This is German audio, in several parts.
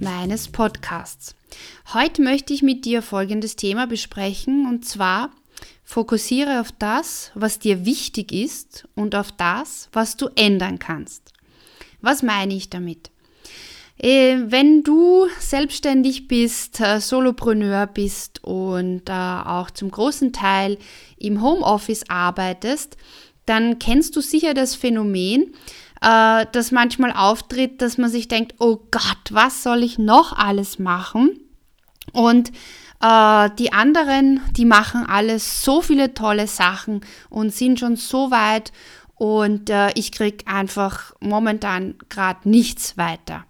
meines Podcasts. Heute möchte ich mit dir folgendes Thema besprechen und zwar fokussiere auf das, was dir wichtig ist und auf das, was du ändern kannst. Was meine ich damit? Äh, wenn du selbstständig bist, äh, Solopreneur bist und äh, auch zum großen Teil im Homeoffice arbeitest, dann kennst du sicher das Phänomen, äh, das manchmal auftritt, dass man sich denkt, oh Gott, was soll ich noch alles machen? Und äh, die anderen, die machen alles so viele tolle Sachen und sind schon so weit und äh, ich kriege einfach momentan gerade nichts weiter.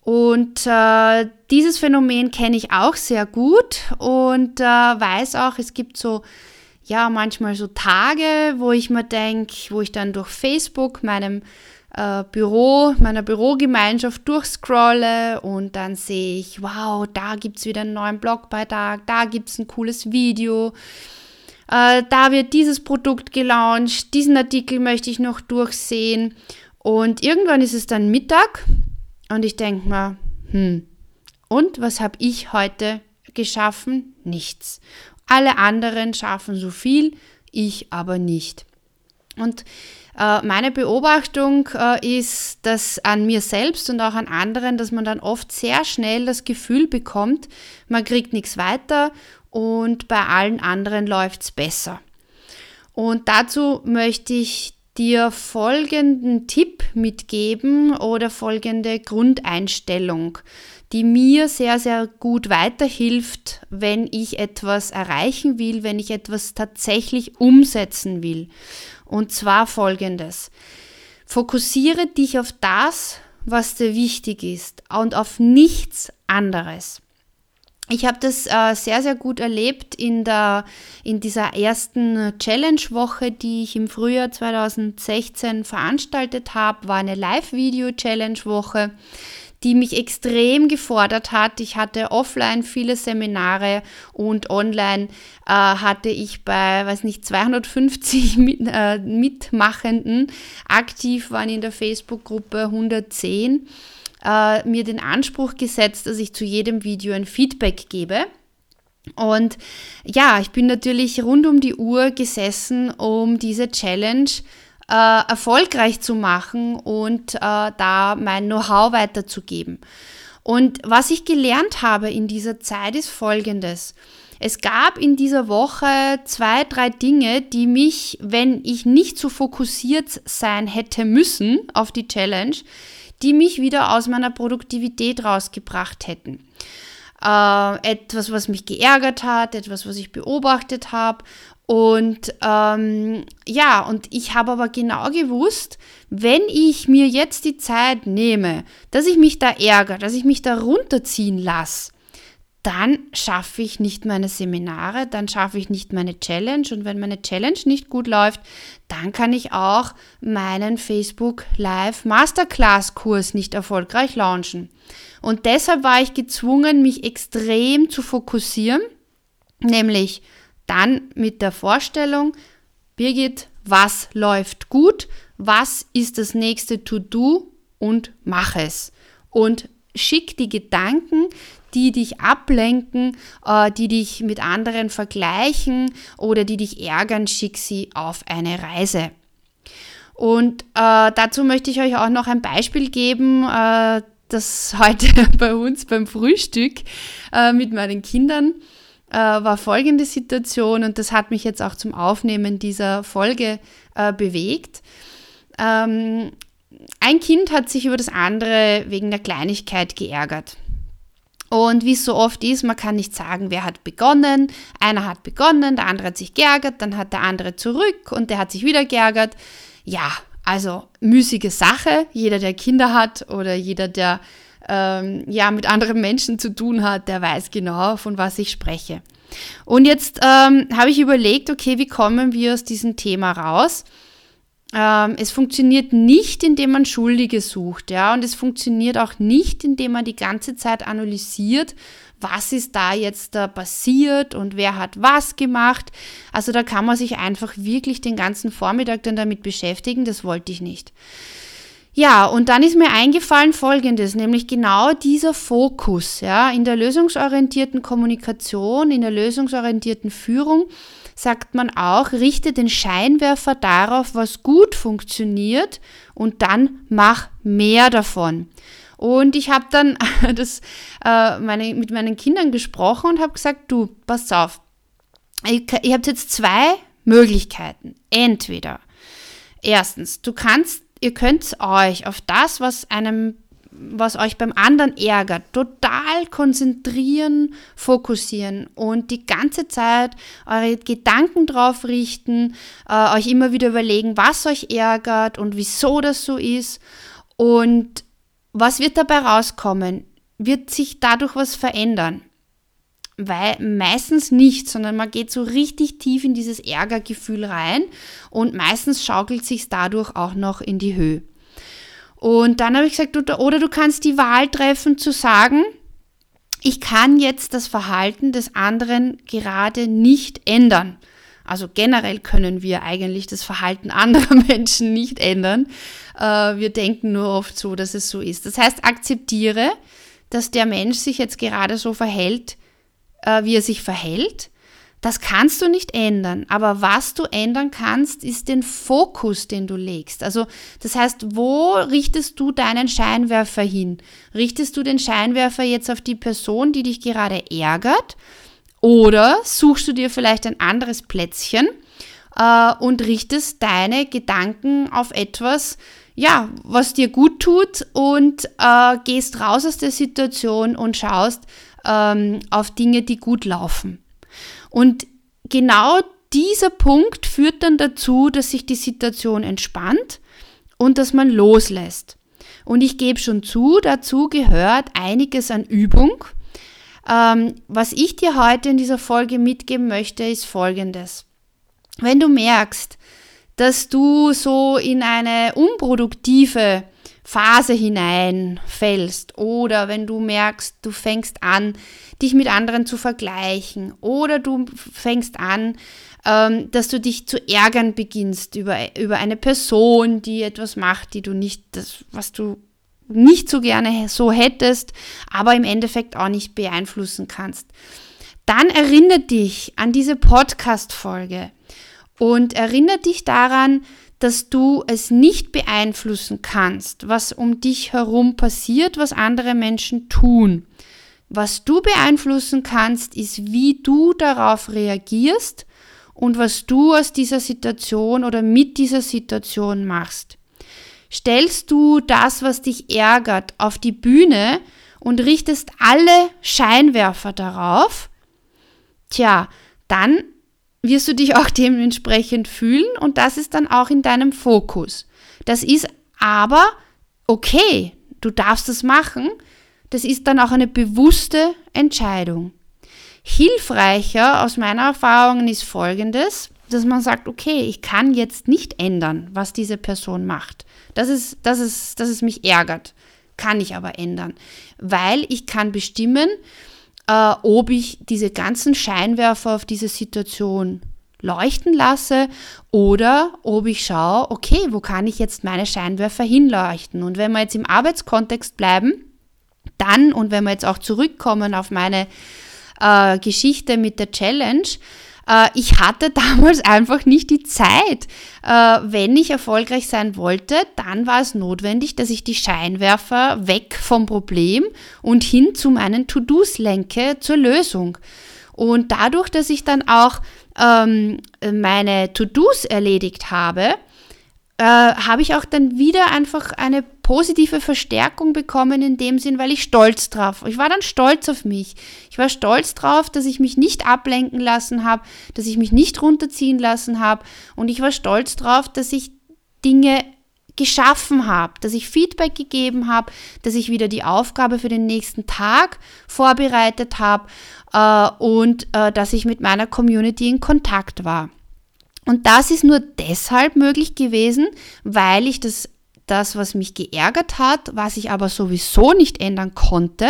Und äh, dieses Phänomen kenne ich auch sehr gut und äh, weiß auch, es gibt so ja, manchmal so Tage, wo ich mir denke, wo ich dann durch Facebook meinem äh, Büro, meiner Bürogemeinschaft durchscrolle und dann sehe ich, wow, da gibt es wieder einen neuen Blogbeitrag, da gibt es ein cooles Video, äh, da wird dieses Produkt gelauncht, diesen Artikel möchte ich noch durchsehen. Und irgendwann ist es dann Mittag und ich denke mir, hm, und was habe ich heute geschaffen? Nichts. Alle anderen schaffen so viel, ich aber nicht. Und äh, meine Beobachtung äh, ist, dass an mir selbst und auch an anderen, dass man dann oft sehr schnell das Gefühl bekommt, man kriegt nichts weiter und bei allen anderen läuft es besser. Und dazu möchte ich dir folgenden Tipp mitgeben oder folgende Grundeinstellung die mir sehr, sehr gut weiterhilft, wenn ich etwas erreichen will, wenn ich etwas tatsächlich umsetzen will. Und zwar folgendes. Fokussiere dich auf das, was dir wichtig ist und auf nichts anderes. Ich habe das äh, sehr, sehr gut erlebt in, der, in dieser ersten Challenge-Woche, die ich im Frühjahr 2016 veranstaltet habe. War eine Live-Video-Challenge-Woche die mich extrem gefordert hat. Ich hatte offline viele Seminare und online äh, hatte ich bei, weiß nicht, 250 mit, äh, Mitmachenden. Aktiv waren in der Facebook-Gruppe 110. Äh, mir den Anspruch gesetzt, dass ich zu jedem Video ein Feedback gebe. Und ja, ich bin natürlich rund um die Uhr gesessen, um diese Challenge äh, erfolgreich zu machen und äh, da mein Know-how weiterzugeben. Und was ich gelernt habe in dieser Zeit ist Folgendes. Es gab in dieser Woche zwei, drei Dinge, die mich, wenn ich nicht so fokussiert sein hätte müssen auf die Challenge, die mich wieder aus meiner Produktivität rausgebracht hätten. Äh, etwas, was mich geärgert hat, etwas, was ich beobachtet habe und ähm, ja, und ich habe aber genau gewusst, wenn ich mir jetzt die Zeit nehme, dass ich mich da ärgere, dass ich mich da runterziehen lasse, dann schaffe ich nicht meine Seminare, dann schaffe ich nicht meine Challenge und wenn meine Challenge nicht gut läuft, dann kann ich auch meinen Facebook Live Masterclass Kurs nicht erfolgreich launchen. Und deshalb war ich gezwungen, mich extrem zu fokussieren, nämlich dann mit der Vorstellung, Birgit, was läuft gut, was ist das nächste To-Do und mach es. Und schick die Gedanken, die dich ablenken, äh, die dich mit anderen vergleichen oder die dich ärgern, schick sie auf eine Reise. Und äh, dazu möchte ich euch auch noch ein Beispiel geben, äh, das heute bei uns beim Frühstück äh, mit meinen Kindern äh, war folgende Situation und das hat mich jetzt auch zum Aufnehmen dieser Folge äh, bewegt. Ähm, ein Kind hat sich über das andere wegen der Kleinigkeit geärgert. Und wie es so oft ist, man kann nicht sagen, wer hat begonnen. Einer hat begonnen, der andere hat sich geärgert, dann hat der andere zurück und der hat sich wieder geärgert. Ja, also müßige Sache. Jeder, der Kinder hat oder jeder, der ähm, ja, mit anderen Menschen zu tun hat, der weiß genau, von was ich spreche. Und jetzt ähm, habe ich überlegt, okay, wie kommen wir aus diesem Thema raus? Ähm, es funktioniert nicht, indem man Schuldige sucht, ja, und es funktioniert auch nicht, indem man die ganze Zeit analysiert, was ist da jetzt da passiert und wer hat was gemacht. Also da kann man sich einfach wirklich den ganzen Vormittag dann damit beschäftigen, das wollte ich nicht. Ja, und dann ist mir eingefallen Folgendes, nämlich genau dieser Fokus, ja, in der lösungsorientierten Kommunikation, in der lösungsorientierten Führung sagt man auch, richte den Scheinwerfer darauf, was gut funktioniert und dann mach mehr davon. Und ich habe dann das, äh, meine, mit meinen Kindern gesprochen und habe gesagt, du, pass auf, ihr, ihr habt jetzt zwei Möglichkeiten. Entweder, erstens, du kannst, ihr könnt euch auf das, was einem was euch beim anderen ärgert, total konzentrieren, fokussieren und die ganze Zeit eure Gedanken drauf richten, äh, euch immer wieder überlegen, was euch ärgert und wieso das so ist. Und was wird dabei rauskommen? Wird sich dadurch was verändern? Weil meistens nicht, sondern man geht so richtig tief in dieses Ärgergefühl rein und meistens schaukelt sich dadurch auch noch in die Höhe. Und dann habe ich gesagt, oder du kannst die Wahl treffen zu sagen, ich kann jetzt das Verhalten des anderen gerade nicht ändern. Also generell können wir eigentlich das Verhalten anderer Menschen nicht ändern. Äh, wir denken nur oft so, dass es so ist. Das heißt, akzeptiere, dass der Mensch sich jetzt gerade so verhält, äh, wie er sich verhält das kannst du nicht ändern, aber was du ändern kannst, ist den Fokus, den du legst. Also das heißt, wo richtest du deinen Scheinwerfer hin? Richtest du den Scheinwerfer jetzt auf die Person, die dich gerade ärgert? Oder suchst du dir vielleicht ein anderes Plätzchen äh, und richtest deine Gedanken auf etwas, ja, was dir gut tut und äh, gehst raus aus der Situation und schaust ähm, auf Dinge, die gut laufen. Und genau dieser Punkt führt dann dazu, dass sich die Situation entspannt und dass man loslässt. Und ich gebe schon zu, dazu gehört einiges an Übung. Ähm, was ich dir heute in dieser Folge mitgeben möchte, ist Folgendes. Wenn du merkst, dass du so in eine unproduktive Phase hineinfällst. Oder wenn du merkst, du fängst an, dich mit anderen zu vergleichen. Oder du fängst an, ähm, dass du dich zu ärgern beginnst über, über eine Person, die etwas macht, die du nicht, das, was du nicht so gerne so hättest, aber im Endeffekt auch nicht beeinflussen kannst. Dann erinnere dich an diese Podcast-Folge und erinnere dich daran, dass du es nicht beeinflussen kannst, was um dich herum passiert, was andere Menschen tun. Was du beeinflussen kannst, ist, wie du darauf reagierst und was du aus dieser Situation oder mit dieser Situation machst. Stellst du das, was dich ärgert, auf die Bühne und richtest alle Scheinwerfer darauf, tja, dann wirst du dich auch dementsprechend fühlen und das ist dann auch in deinem Fokus. Das ist aber okay, du darfst es machen. Das ist dann auch eine bewusste Entscheidung. Hilfreicher aus meiner Erfahrung ist folgendes, dass man sagt, okay, ich kann jetzt nicht ändern, was diese Person macht. Das ist, das ist, dass es mich ärgert. Kann ich aber ändern, weil ich kann bestimmen, äh, ob ich diese ganzen Scheinwerfer auf diese Situation leuchten lasse oder ob ich schaue, okay, wo kann ich jetzt meine Scheinwerfer hinleuchten? Und wenn wir jetzt im Arbeitskontext bleiben, dann und wenn wir jetzt auch zurückkommen auf meine äh, Geschichte mit der Challenge, ich hatte damals einfach nicht die Zeit. Äh, wenn ich erfolgreich sein wollte, dann war es notwendig, dass ich die Scheinwerfer weg vom Problem und hin zu meinen To-Dos lenke zur Lösung. Und dadurch, dass ich dann auch ähm, meine To-Dos erledigt habe, äh, habe ich auch dann wieder einfach eine positive Verstärkung bekommen in dem Sinn, weil ich stolz drauf. Ich war dann stolz auf mich. Ich war stolz drauf, dass ich mich nicht ablenken lassen habe, dass ich mich nicht runterziehen lassen habe und ich war stolz drauf, dass ich Dinge geschaffen habe, dass ich Feedback gegeben habe, dass ich wieder die Aufgabe für den nächsten Tag vorbereitet habe äh, und äh, dass ich mit meiner Community in Kontakt war. Und das ist nur deshalb möglich gewesen, weil ich das, das, was mich geärgert hat, was ich aber sowieso nicht ändern konnte,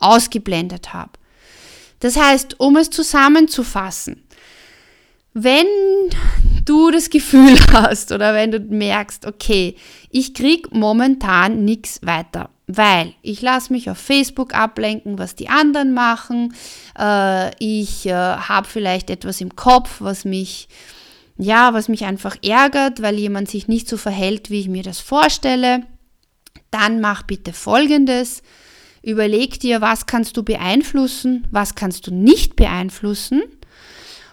ausgeblendet habe. Das heißt, um es zusammenzufassen, wenn du das Gefühl hast oder wenn du merkst, okay, ich krieg momentan nichts weiter, weil ich lasse mich auf Facebook ablenken, was die anderen machen, äh, ich äh, habe vielleicht etwas im Kopf, was mich ja, was mich einfach ärgert, weil jemand sich nicht so verhält, wie ich mir das vorstelle, dann mach bitte Folgendes. Überleg dir, was kannst du beeinflussen, was kannst du nicht beeinflussen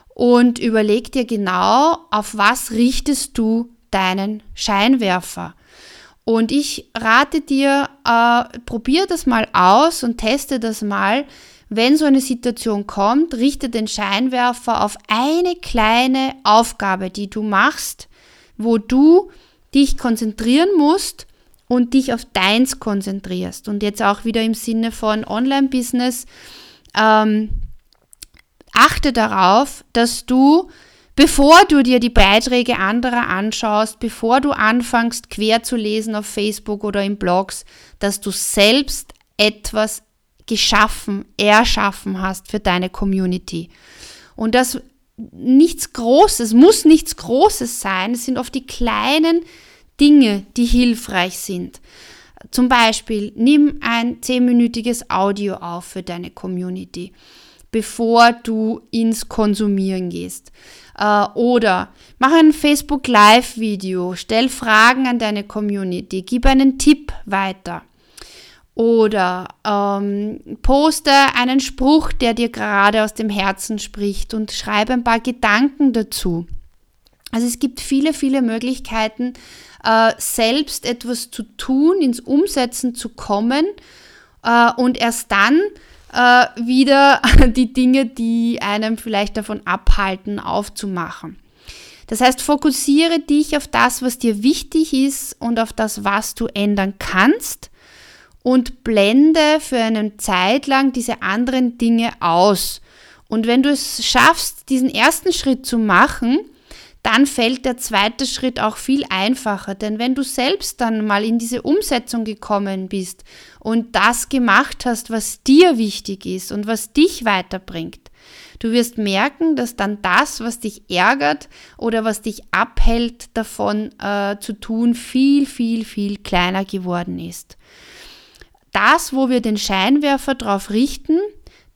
und überleg dir genau, auf was richtest du deinen Scheinwerfer. Und ich rate dir, äh, probier das mal aus und teste das mal. Wenn so eine Situation kommt, richte den Scheinwerfer auf eine kleine Aufgabe, die du machst, wo du dich konzentrieren musst und dich auf deins konzentrierst. Und jetzt auch wieder im Sinne von Online-Business. Ähm, achte darauf, dass du, bevor du dir die Beiträge anderer anschaust, bevor du anfängst quer zu lesen auf Facebook oder in Blogs, dass du selbst etwas geschaffen, erschaffen hast für deine Community. Und das nichts Großes, muss nichts Großes sein. Es sind oft die kleinen Dinge, die hilfreich sind. Zum Beispiel, nimm ein zehnminütiges Audio auf für deine Community bevor du ins Konsumieren gehst. Äh, oder mach ein Facebook Live-Video, stell Fragen an deine Community, gib einen Tipp weiter. Oder ähm, poste einen Spruch, der dir gerade aus dem Herzen spricht und schreibe ein paar Gedanken dazu. Also es gibt viele, viele Möglichkeiten, äh, selbst etwas zu tun, ins Umsetzen zu kommen äh, und erst dann äh, wieder die Dinge, die einem vielleicht davon abhalten, aufzumachen. Das heißt, fokussiere dich auf das, was dir wichtig ist und auf das, was du ändern kannst und blende für eine Zeit lang diese anderen Dinge aus. Und wenn du es schaffst, diesen ersten Schritt zu machen, dann fällt der zweite Schritt auch viel einfacher. Denn wenn du selbst dann mal in diese Umsetzung gekommen bist und das gemacht hast, was dir wichtig ist und was dich weiterbringt, du wirst merken, dass dann das, was dich ärgert oder was dich abhält davon äh, zu tun, viel, viel, viel kleiner geworden ist. Das, wo wir den Scheinwerfer drauf richten,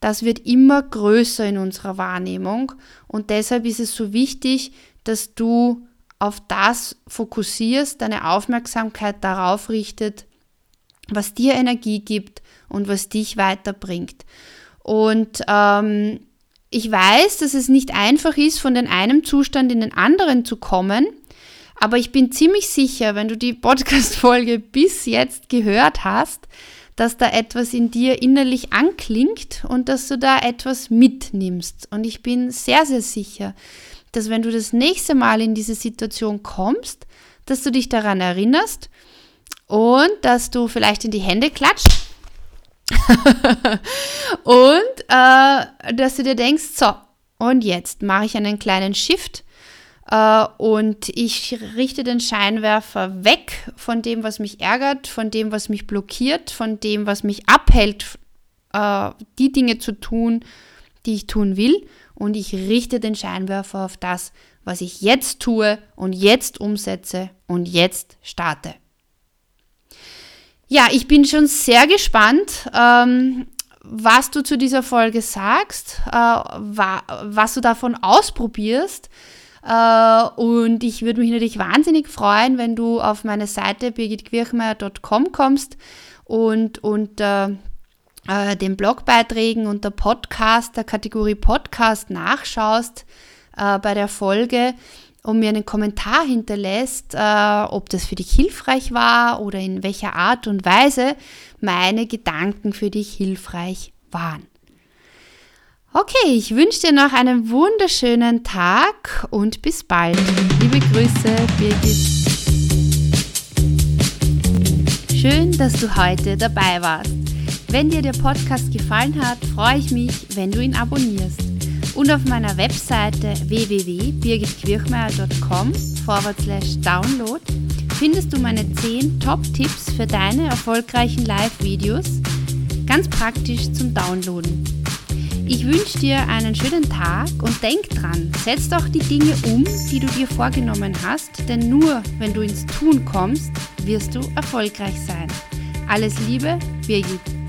das wird immer größer in unserer Wahrnehmung und deshalb ist es so wichtig, dass du auf das fokussierst, deine Aufmerksamkeit darauf richtet, was dir Energie gibt und was dich weiterbringt. Und ähm, ich weiß, dass es nicht einfach ist, von den einem Zustand in den anderen zu kommen, aber ich bin ziemlich sicher, wenn du die Podcast-Folge bis jetzt gehört hast, dass da etwas in dir innerlich anklingt und dass du da etwas mitnimmst. Und ich bin sehr, sehr sicher, dass wenn du das nächste Mal in diese Situation kommst, dass du dich daran erinnerst und dass du vielleicht in die Hände klatscht und äh, dass du dir denkst, so, und jetzt mache ich einen kleinen Shift und ich richte den Scheinwerfer weg von dem, was mich ärgert, von dem, was mich blockiert, von dem, was mich abhält, äh, die Dinge zu tun, die ich tun will und ich richte den Scheinwerfer auf das, was ich jetzt tue und jetzt umsetze und jetzt starte. Ja, ich bin schon sehr gespannt, ähm, was du zu dieser Folge sagst, äh, wa was du davon ausprobierst. Äh, und ich würde mich natürlich wahnsinnig freuen, wenn du auf meine Seite birgitquirchmeier.com kommst und unter äh, den Blogbeiträgen unter Podcast, der Kategorie Podcast nachschaust äh, bei der Folge und mir einen Kommentar hinterlässt, ob das für dich hilfreich war oder in welcher Art und Weise meine Gedanken für dich hilfreich waren. Okay, ich wünsche dir noch einen wunderschönen Tag und bis bald. Liebe Grüße, Birgit. Schön, dass du heute dabei warst. Wenn dir der Podcast gefallen hat, freue ich mich, wenn du ihn abonnierst. Und auf meiner Webseite www.birgitquirchmeier.com download findest du meine 10 Top-Tipps für deine erfolgreichen Live-Videos, ganz praktisch zum Downloaden. Ich wünsche dir einen schönen Tag und denk dran, setz doch die Dinge um, die du dir vorgenommen hast, denn nur wenn du ins Tun kommst, wirst du erfolgreich sein. Alles Liebe, Birgit.